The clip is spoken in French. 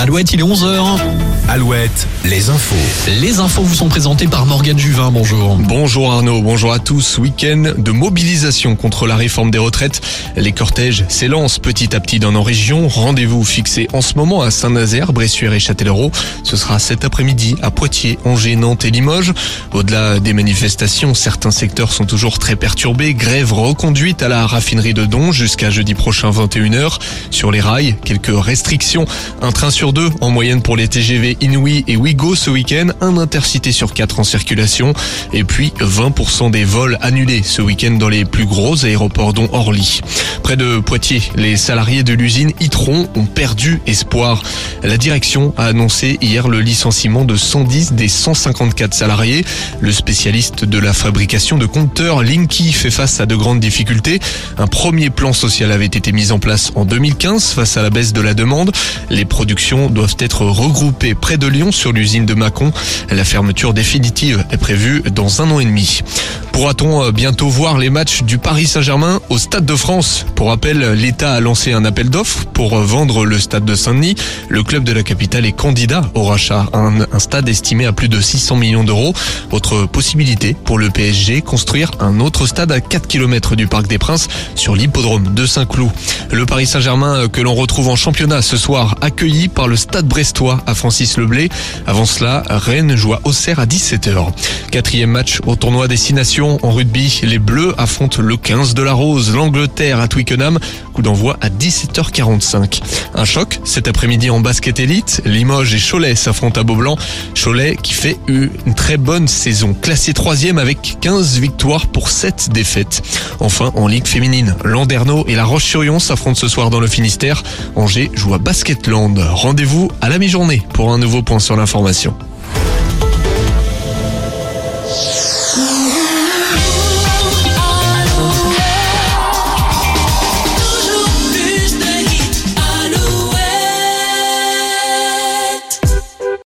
Alouette, il est 11h. Alouette, les infos. Les infos vous sont présentées par Morgane Juvin. Bonjour. Bonjour Arnaud, bonjour à tous. Week-end de mobilisation contre la réforme des retraites. Les cortèges s'élancent petit à petit dans nos régions. Rendez-vous fixé en ce moment à Saint-Nazaire, Bressuire et Châtellerault. Ce sera cet après-midi à Poitiers, Angers, Nantes et Limoges. Au-delà des manifestations, certains secteurs sont toujours très perturbés. Grève reconduite à la raffinerie de Don jusqu'à jeudi prochain 21h. Sur les rails, quelques restrictions. Un train sur en moyenne pour les TGV Inouï et Ouigo ce week-end. Un intercité sur quatre en circulation. Et puis 20% des vols annulés ce week-end dans les plus gros aéroports dont Orly. Près de Poitiers, les salariés de l'usine Itron ont perdu espoir. La direction a annoncé hier le licenciement de 110 des 154 salariés. Le spécialiste de la fabrication de compteurs Linky fait face à de grandes difficultés. Un premier plan social avait été mis en place en 2015 face à la baisse de la demande. Les productions doivent être regroupées près de Lyon sur l'usine de Mâcon. La fermeture définitive est prévue dans un an et demi. Pourra-t-on euh, bientôt voir les matchs du Paris Saint-Germain au Stade de France Pour rappel, l'État a lancé un appel d'offres pour euh, vendre le stade de Saint-Denis. Le club de la capitale est candidat au rachat, un, stade estimé à plus de 600 millions d'euros. Autre possibilité pour le PSG, construire un autre stade à 4 km du Parc des Princes sur l'hippodrome de Saint-Cloud. Le Paris Saint-Germain euh, que l'on retrouve en championnat ce soir, accueilli par le stade brestois à Francis Leblé. Avant cela, Rennes joue à Auxerre à 17h. Quatrième match au tournoi Destination en rugby. Les Bleus affrontent le 15 de la Rose, l'Angleterre à Twickenham. Coup d'envoi à 17h45. Un choc cet après-midi en basket élite. Limoges et Cholet s'affrontent à Beaublanc. Cholet qui fait une très bonne saison. Classé troisième avec 15 victoires pour 7 défaites. Enfin, en Ligue féminine, Landerneau et La Roche-sur-Yon s'affrontent ce soir dans le Finistère. Angers joue à Basketland. Rendez-vous à la mi-journée pour un nouveau point sur l'information.